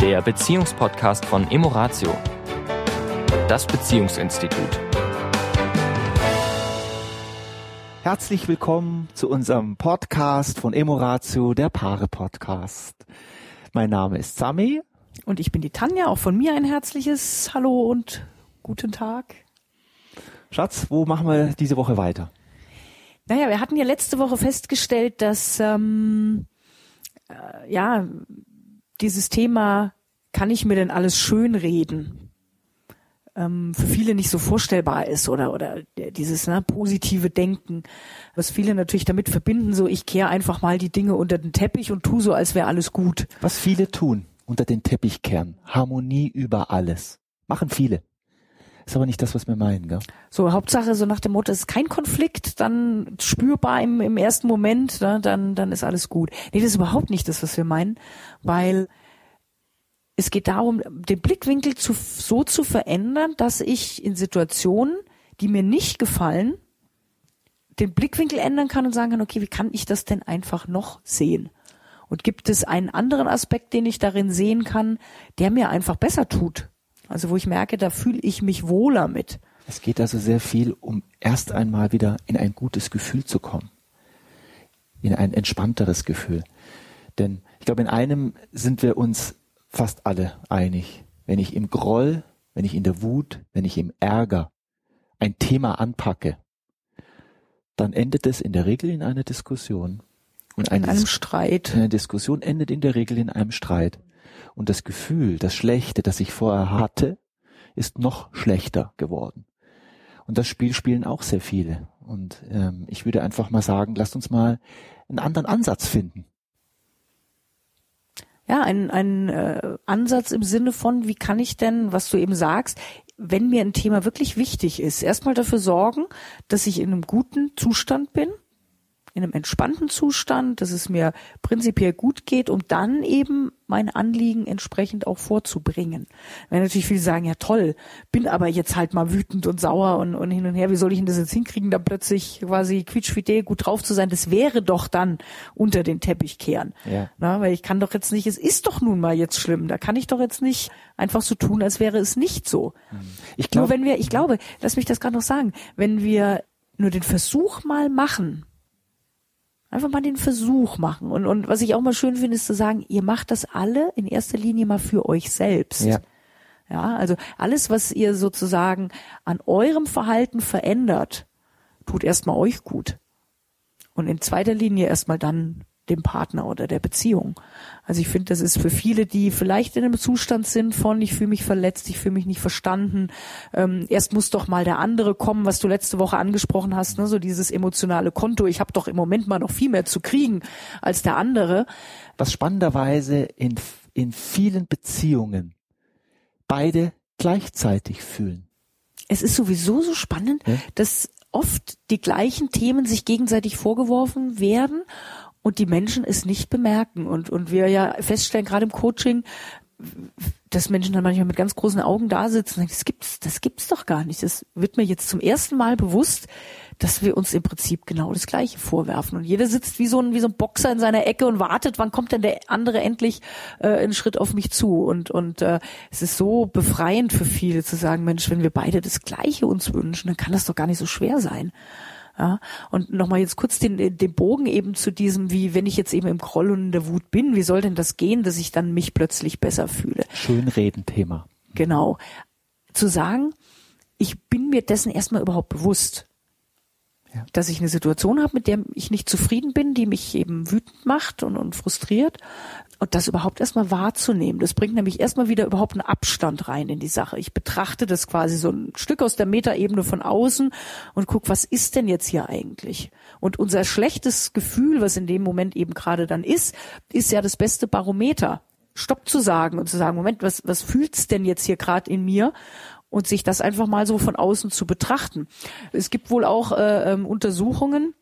der Beziehungspodcast von Emoratio, das Beziehungsinstitut. Herzlich willkommen zu unserem Podcast von Emoratio, der Paare-Podcast. Mein Name ist Sami. Und ich bin die Tanja, auch von mir ein herzliches Hallo und guten Tag. Schatz, wo machen wir diese Woche weiter? Naja, wir hatten ja letzte Woche festgestellt, dass ähm, äh, ja dieses Thema, kann ich mir denn alles schön reden, ähm, für viele nicht so vorstellbar ist oder oder dieses ne, positive Denken, was viele natürlich damit verbinden, so ich kehre einfach mal die Dinge unter den Teppich und tu so, als wäre alles gut. Was viele tun, unter den Teppich kehren, Harmonie über alles, machen viele. Ist aber nicht das, was wir meinen, gell? So, Hauptsache, so nach dem Motto, es ist kein Konflikt, dann spürbar im, im ersten Moment, ne, dann, dann ist alles gut. Nee, das ist überhaupt nicht das, was wir meinen, weil es geht darum, den Blickwinkel zu, so zu verändern, dass ich in Situationen, die mir nicht gefallen, den Blickwinkel ändern kann und sagen kann, okay, wie kann ich das denn einfach noch sehen? Und gibt es einen anderen Aspekt, den ich darin sehen kann, der mir einfach besser tut? Also wo ich merke, da fühle ich mich wohler mit. Es geht also sehr viel um erst einmal wieder in ein gutes Gefühl zu kommen. In ein entspannteres Gefühl. Denn ich glaube, in einem sind wir uns fast alle einig. Wenn ich im Groll, wenn ich in der Wut, wenn ich im Ärger ein Thema anpacke, dann endet es in der Regel in einer Diskussion. Und eine in einem Streit. Eine Diskussion endet in der Regel in einem Streit. Und das Gefühl, das Schlechte, das ich vorher hatte, ist noch schlechter geworden. Und das Spiel spielen auch sehr viele. Und ähm, ich würde einfach mal sagen, lasst uns mal einen anderen Ansatz finden ja, ein, ein äh, Ansatz im Sinne von, wie kann ich denn, was du eben sagst, wenn mir ein Thema wirklich wichtig ist, erstmal dafür sorgen, dass ich in einem guten Zustand bin, in einem entspannten Zustand, dass es mir prinzipiell gut geht, um dann eben mein Anliegen entsprechend auch vorzubringen. Wenn natürlich viele sagen, ja toll, bin aber jetzt halt mal wütend und sauer und, und hin und her, wie soll ich denn das jetzt hinkriegen, da plötzlich quasi quietschfidel gut drauf zu sein, das wäre doch dann unter den Teppich kehren. Ja. Na, weil ich kann doch jetzt nicht, es ist doch nun mal jetzt schlimm, da kann ich doch jetzt nicht einfach so tun, als wäre es nicht so. Ich glaub, Nur wenn wir, ich glaube, lass mich das gerade noch sagen, wenn wir nur den Versuch mal machen, Einfach mal den Versuch machen. Und, und was ich auch mal schön finde, ist zu sagen, ihr macht das alle in erster Linie mal für euch selbst. Ja. Ja, also alles, was ihr sozusagen an eurem Verhalten verändert, tut erstmal euch gut. Und in zweiter Linie erstmal dann dem Partner oder der Beziehung. Also ich finde, das ist für viele, die vielleicht in einem Zustand sind von, ich fühle mich verletzt, ich fühle mich nicht verstanden. Ähm, erst muss doch mal der andere kommen, was du letzte Woche angesprochen hast, ne? so dieses emotionale Konto. Ich habe doch im Moment mal noch viel mehr zu kriegen als der andere. Was spannenderweise in, in vielen Beziehungen beide gleichzeitig fühlen. Es ist sowieso so spannend, ja? dass oft die gleichen Themen sich gegenseitig vorgeworfen werden und die Menschen es nicht bemerken. Und, und wir ja feststellen, gerade im Coaching, dass Menschen dann manchmal mit ganz großen Augen da sitzen und sagen, das gibt's, das gibt's doch gar nicht. Das wird mir jetzt zum ersten Mal bewusst, dass wir uns im Prinzip genau das Gleiche vorwerfen. Und jeder sitzt wie so ein, wie so ein Boxer in seiner Ecke und wartet, wann kommt denn der andere endlich äh, einen Schritt auf mich zu. Und, und äh, es ist so befreiend für viele zu sagen, Mensch, wenn wir beide das Gleiche uns wünschen, dann kann das doch gar nicht so schwer sein. Ja, und nochmal jetzt kurz den, den Bogen eben zu diesem, wie wenn ich jetzt eben im Groll und in der Wut bin, wie soll denn das gehen, dass ich dann mich plötzlich besser fühle? Schönreden-Thema. Genau. Zu sagen, ich bin mir dessen erstmal überhaupt bewusst. Ja. Dass ich eine Situation habe, mit der ich nicht zufrieden bin, die mich eben wütend macht und, und frustriert und das überhaupt erstmal wahrzunehmen. Das bringt nämlich erstmal wieder überhaupt einen Abstand rein in die Sache. Ich betrachte das quasi so ein Stück aus der Metaebene von außen und guck, was ist denn jetzt hier eigentlich? Und unser schlechtes Gefühl, was in dem Moment eben gerade dann ist, ist ja das beste Barometer. Stopp zu sagen und zu sagen, Moment, was, was fühlt's denn jetzt hier gerade in mir? Und sich das einfach mal so von außen zu betrachten. Es gibt wohl auch äh, ähm, Untersuchungen,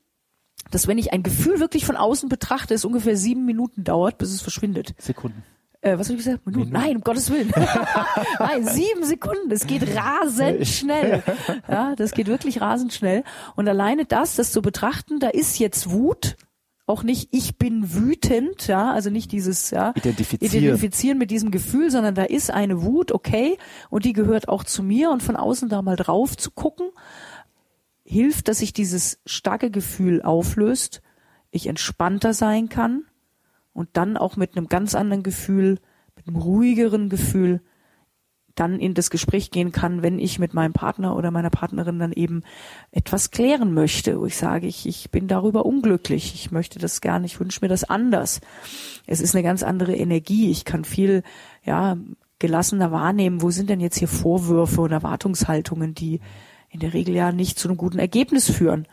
dass wenn ich ein Gefühl wirklich von außen betrachte, es ungefähr sieben Minuten dauert, bis es verschwindet. Sekunden. Äh, was habe ich gesagt? Minuten? Minuten? Nein, um Gottes Willen. Nein, sieben Sekunden. Es geht rasend schnell. Ja, das geht wirklich rasend schnell. Und alleine das, das zu betrachten, da ist jetzt Wut auch nicht ich bin wütend, ja, also nicht dieses ja identifizieren. identifizieren mit diesem Gefühl, sondern da ist eine Wut, okay, und die gehört auch zu mir und von außen da mal drauf zu gucken, hilft, dass sich dieses starke Gefühl auflöst, ich entspannter sein kann und dann auch mit einem ganz anderen Gefühl, mit einem ruhigeren Gefühl dann in das Gespräch gehen kann, wenn ich mit meinem Partner oder meiner Partnerin dann eben etwas klären möchte, wo ich sage, ich, ich bin darüber unglücklich, ich möchte das gerne, ich wünsche mir das anders. Es ist eine ganz andere Energie, ich kann viel, ja, gelassener wahrnehmen, wo sind denn jetzt hier Vorwürfe und Erwartungshaltungen, die in der Regel ja nicht zu einem guten Ergebnis führen.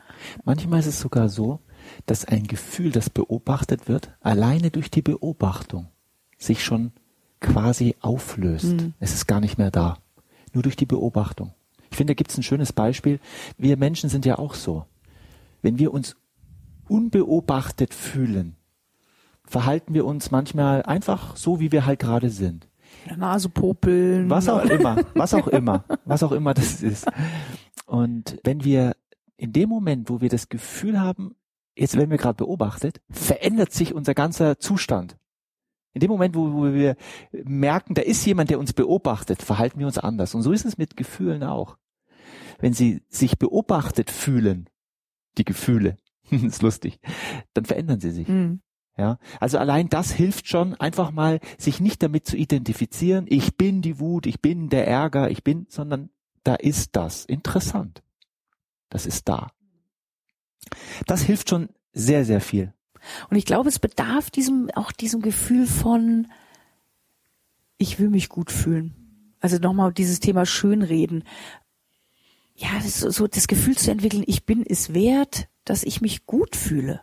Manchmal ist es sogar so, dass ein Gefühl, das beobachtet wird, alleine durch die Beobachtung sich schon quasi auflöst. Mhm. Es ist gar nicht mehr da. Nur durch die Beobachtung. Ich finde, da gibt es ein schönes Beispiel. Wir Menschen sind ja auch so. Wenn wir uns unbeobachtet fühlen, verhalten wir uns manchmal einfach so, wie wir halt gerade sind. Nase popeln. Was auch immer, was auch immer, was auch immer das ist. Und wenn wir in dem Moment, wo wir das Gefühl haben, jetzt werden wir gerade beobachtet, verändert sich unser ganzer Zustand. In dem Moment, wo, wo wir merken, da ist jemand, der uns beobachtet, verhalten wir uns anders. Und so ist es mit Gefühlen auch. Wenn sie sich beobachtet fühlen, die Gefühle, ist lustig, dann verändern sie sich. Mhm. Ja, also allein das hilft schon, einfach mal sich nicht damit zu identifizieren, ich bin die Wut, ich bin der Ärger, ich bin, sondern da ist das. Interessant. Das ist da. Das hilft schon sehr, sehr viel. Und ich glaube, es bedarf diesem, auch diesem Gefühl von, ich will mich gut fühlen. Also nochmal dieses Thema Schönreden. Ja, so, so das Gefühl zu entwickeln, ich bin es wert, dass ich mich gut fühle.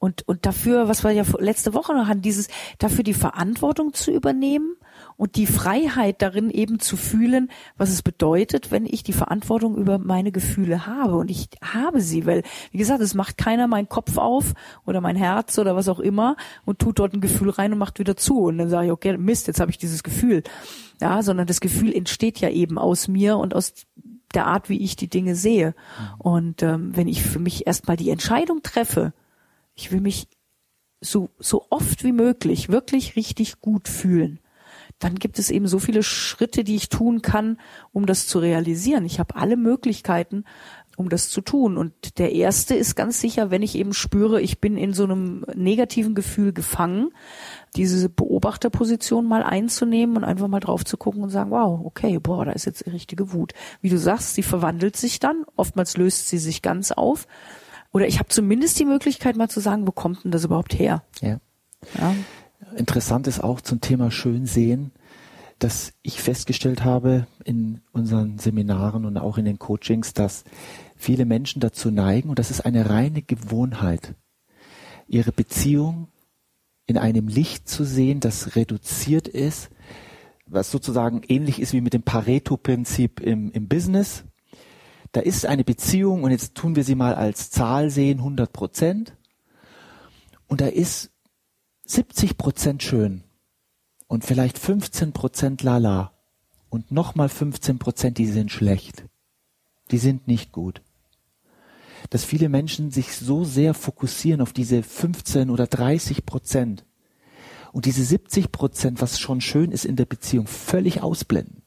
Und, und dafür, was wir ja letzte Woche noch hatten, dieses, dafür die Verantwortung zu übernehmen und die Freiheit darin eben zu fühlen, was es bedeutet, wenn ich die Verantwortung über meine Gefühle habe. Und ich habe sie, weil, wie gesagt, es macht keiner meinen Kopf auf oder mein Herz oder was auch immer und tut dort ein Gefühl rein und macht wieder zu. Und dann sage ich, okay, Mist, jetzt habe ich dieses Gefühl. Ja, sondern das Gefühl entsteht ja eben aus mir und aus der Art, wie ich die Dinge sehe. Und ähm, wenn ich für mich erstmal die Entscheidung treffe, ich will mich so, so oft wie möglich wirklich richtig gut fühlen, dann gibt es eben so viele Schritte, die ich tun kann, um das zu realisieren. Ich habe alle Möglichkeiten, um das zu tun. Und der erste ist ganz sicher, wenn ich eben spüre, ich bin in so einem negativen Gefühl gefangen, diese Beobachterposition mal einzunehmen und einfach mal drauf zu gucken und sagen, wow, okay, boah, da ist jetzt die richtige Wut. Wie du sagst, sie verwandelt sich dann, oftmals löst sie sich ganz auf. Oder ich habe zumindest die Möglichkeit mal zu sagen, wo kommt denn das überhaupt her? Ja. ja. Interessant ist auch zum Thema Schönsehen, dass ich festgestellt habe in unseren Seminaren und auch in den Coachings, dass viele Menschen dazu neigen, und das ist eine reine Gewohnheit, ihre Beziehung in einem Licht zu sehen, das reduziert ist, was sozusagen ähnlich ist wie mit dem Pareto-Prinzip im, im Business. Da ist eine Beziehung und jetzt tun wir sie mal als Zahl sehen, 100 Prozent. Und da ist 70 Prozent schön und vielleicht 15 Prozent lala und nochmal 15 Prozent, die sind schlecht. Die sind nicht gut. Dass viele Menschen sich so sehr fokussieren auf diese 15 oder 30 Prozent und diese 70 Prozent, was schon schön ist in der Beziehung, völlig ausblenden.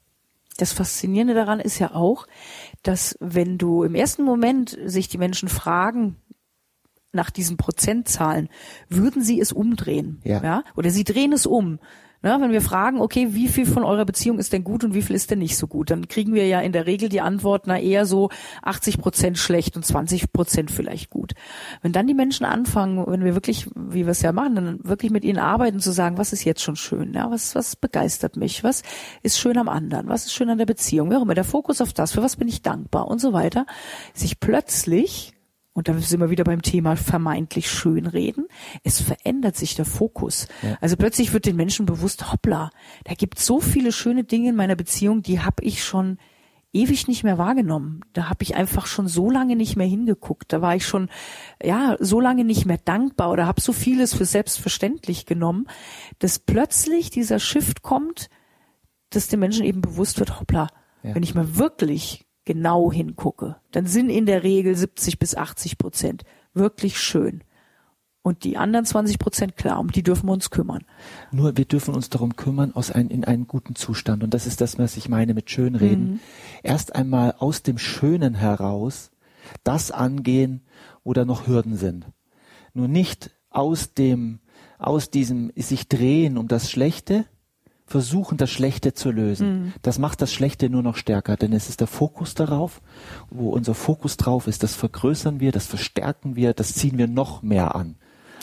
Das Faszinierende daran ist ja auch, dass wenn du im ersten Moment sich die Menschen fragen, nach diesen Prozentzahlen, würden Sie es umdrehen? Ja. ja? Oder Sie drehen es um. Ne, wenn wir fragen, okay, wie viel von eurer Beziehung ist denn gut und wie viel ist denn nicht so gut, dann kriegen wir ja in der Regel die Antwort, na eher so 80 Prozent schlecht und 20 Prozent vielleicht gut. Wenn dann die Menschen anfangen, wenn wir wirklich, wie wir es ja machen, dann wirklich mit ihnen arbeiten, zu sagen, was ist jetzt schon schön, ja, was, was begeistert mich, was ist schön am anderen, was ist schön an der Beziehung, wie auch immer, der Fokus auf das, für was bin ich dankbar und so weiter, sich plötzlich und da sind wir wieder beim Thema vermeintlich schönreden. Es verändert sich der Fokus. Ja. Also plötzlich wird den Menschen bewusst, hoppla, da gibt so viele schöne Dinge in meiner Beziehung, die habe ich schon ewig nicht mehr wahrgenommen. Da habe ich einfach schon so lange nicht mehr hingeguckt. Da war ich schon ja so lange nicht mehr dankbar oder habe so vieles für selbstverständlich genommen, dass plötzlich dieser Shift kommt, dass den Menschen eben bewusst wird, hoppla, ja. wenn ich mal wirklich genau hingucke, dann sind in der Regel 70 bis 80 Prozent wirklich schön. Und die anderen 20 Prozent, klar, um die dürfen wir uns kümmern. Nur wir dürfen uns darum kümmern aus ein, in einen guten Zustand. Und das ist das, was ich meine mit Schönreden. Mhm. Erst einmal aus dem Schönen heraus das angehen, wo da noch Hürden sind. Nur nicht aus dem, aus diesem sich drehen um das Schlechte, versuchen, das Schlechte zu lösen. Mhm. Das macht das Schlechte nur noch stärker, denn es ist der Fokus darauf, wo unser Fokus drauf ist, das vergrößern wir, das verstärken wir, das ziehen wir noch mehr an.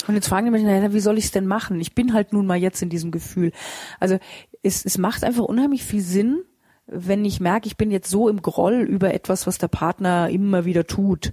Und jetzt fragen die mich, naja, wie soll ich es denn machen? Ich bin halt nun mal jetzt in diesem Gefühl. Also es, es macht einfach unheimlich viel Sinn, wenn ich merke, ich bin jetzt so im Groll über etwas, was der Partner immer wieder tut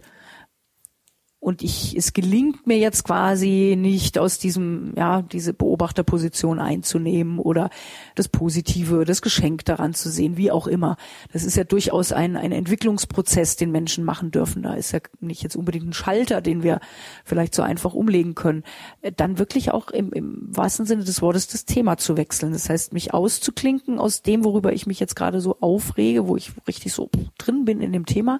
und ich, es gelingt mir jetzt quasi nicht aus diesem, ja, diese Beobachterposition einzunehmen oder das Positive, das Geschenk daran zu sehen, wie auch immer. Das ist ja durchaus ein, ein Entwicklungsprozess, den Menschen machen dürfen. Da ist ja nicht jetzt unbedingt ein Schalter, den wir vielleicht so einfach umlegen können. Äh, dann wirklich auch im, im wahrsten Sinne des Wortes das Thema zu wechseln. Das heißt, mich auszuklinken aus dem, worüber ich mich jetzt gerade so aufrege, wo ich richtig so drin bin in dem Thema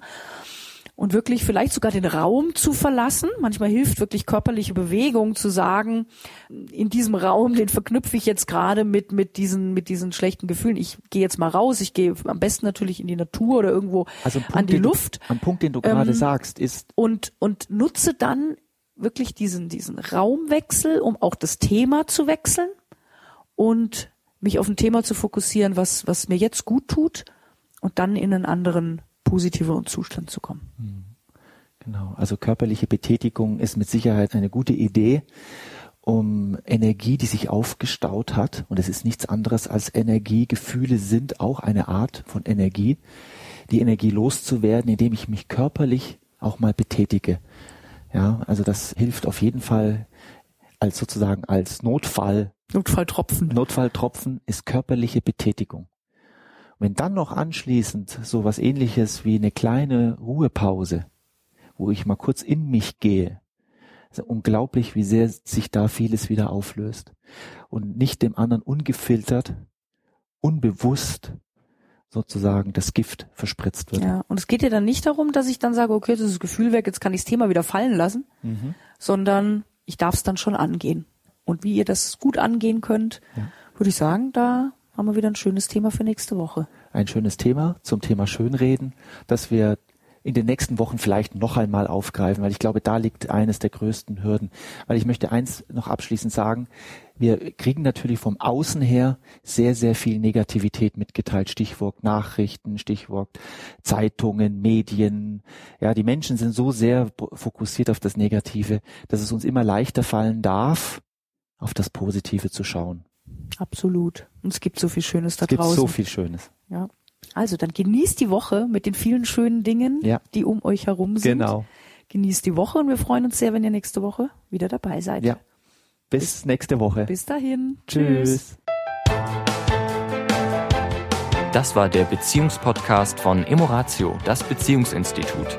und wirklich vielleicht sogar den Raum zu verlassen. Manchmal hilft wirklich körperliche Bewegung zu sagen, in diesem Raum, den verknüpfe ich jetzt gerade mit, mit diesen, mit diesen schlechten Gefühlen. Ich gehe jetzt mal raus, ich gehe am besten natürlich in die Natur oder irgendwo also Punkt, an die Luft. Du, am Punkt, den du gerade ähm, sagst, ist. Und, und nutze dann wirklich diesen, diesen Raumwechsel, um auch das Thema zu wechseln und mich auf ein Thema zu fokussieren, was, was mir jetzt gut tut und dann in einen anderen positiveren Zustand zu kommen. Hm. Genau, also körperliche Betätigung ist mit Sicherheit eine gute Idee, um Energie, die sich aufgestaut hat, und es ist nichts anderes als Energie, Gefühle sind auch eine Art von Energie, die Energie loszuwerden, indem ich mich körperlich auch mal betätige. Ja, also das hilft auf jeden Fall als sozusagen als Notfall. Notfalltropfen. Notfalltropfen ist körperliche Betätigung. Wenn dann noch anschließend so was ähnliches wie eine kleine Ruhepause, wo ich mal kurz in mich gehe, ist unglaublich, wie sehr sich da vieles wieder auflöst und nicht dem anderen ungefiltert, unbewusst sozusagen das Gift verspritzt wird. Ja, und es geht ja dann nicht darum, dass ich dann sage, okay, das ist das Gefühl weg, jetzt kann ich das Thema wieder fallen lassen, mhm. sondern ich darf es dann schon angehen. Und wie ihr das gut angehen könnt, ja. würde ich sagen, da haben wir wieder ein schönes Thema für nächste Woche. Ein schönes Thema zum Thema Schönreden, das wir in den nächsten Wochen vielleicht noch einmal aufgreifen, weil ich glaube, da liegt eines der größten Hürden. Weil ich möchte eins noch abschließend sagen, wir kriegen natürlich vom Außen her sehr, sehr viel Negativität mitgeteilt. Stichwort Nachrichten, Stichwort Zeitungen, Medien. Ja, die Menschen sind so sehr fokussiert auf das Negative, dass es uns immer leichter fallen darf, auf das Positive zu schauen. Absolut. Und es gibt so viel Schönes da es gibt draußen. so viel Schönes. Ja. Also dann genießt die Woche mit den vielen schönen Dingen, ja. die um euch herum sind. Genau. Genießt die Woche und wir freuen uns sehr, wenn ihr nächste Woche wieder dabei seid. Ja. Bis, Bis nächste Woche. Bis dahin. Tschüss. Das war der Beziehungspodcast von Emoratio, das Beziehungsinstitut.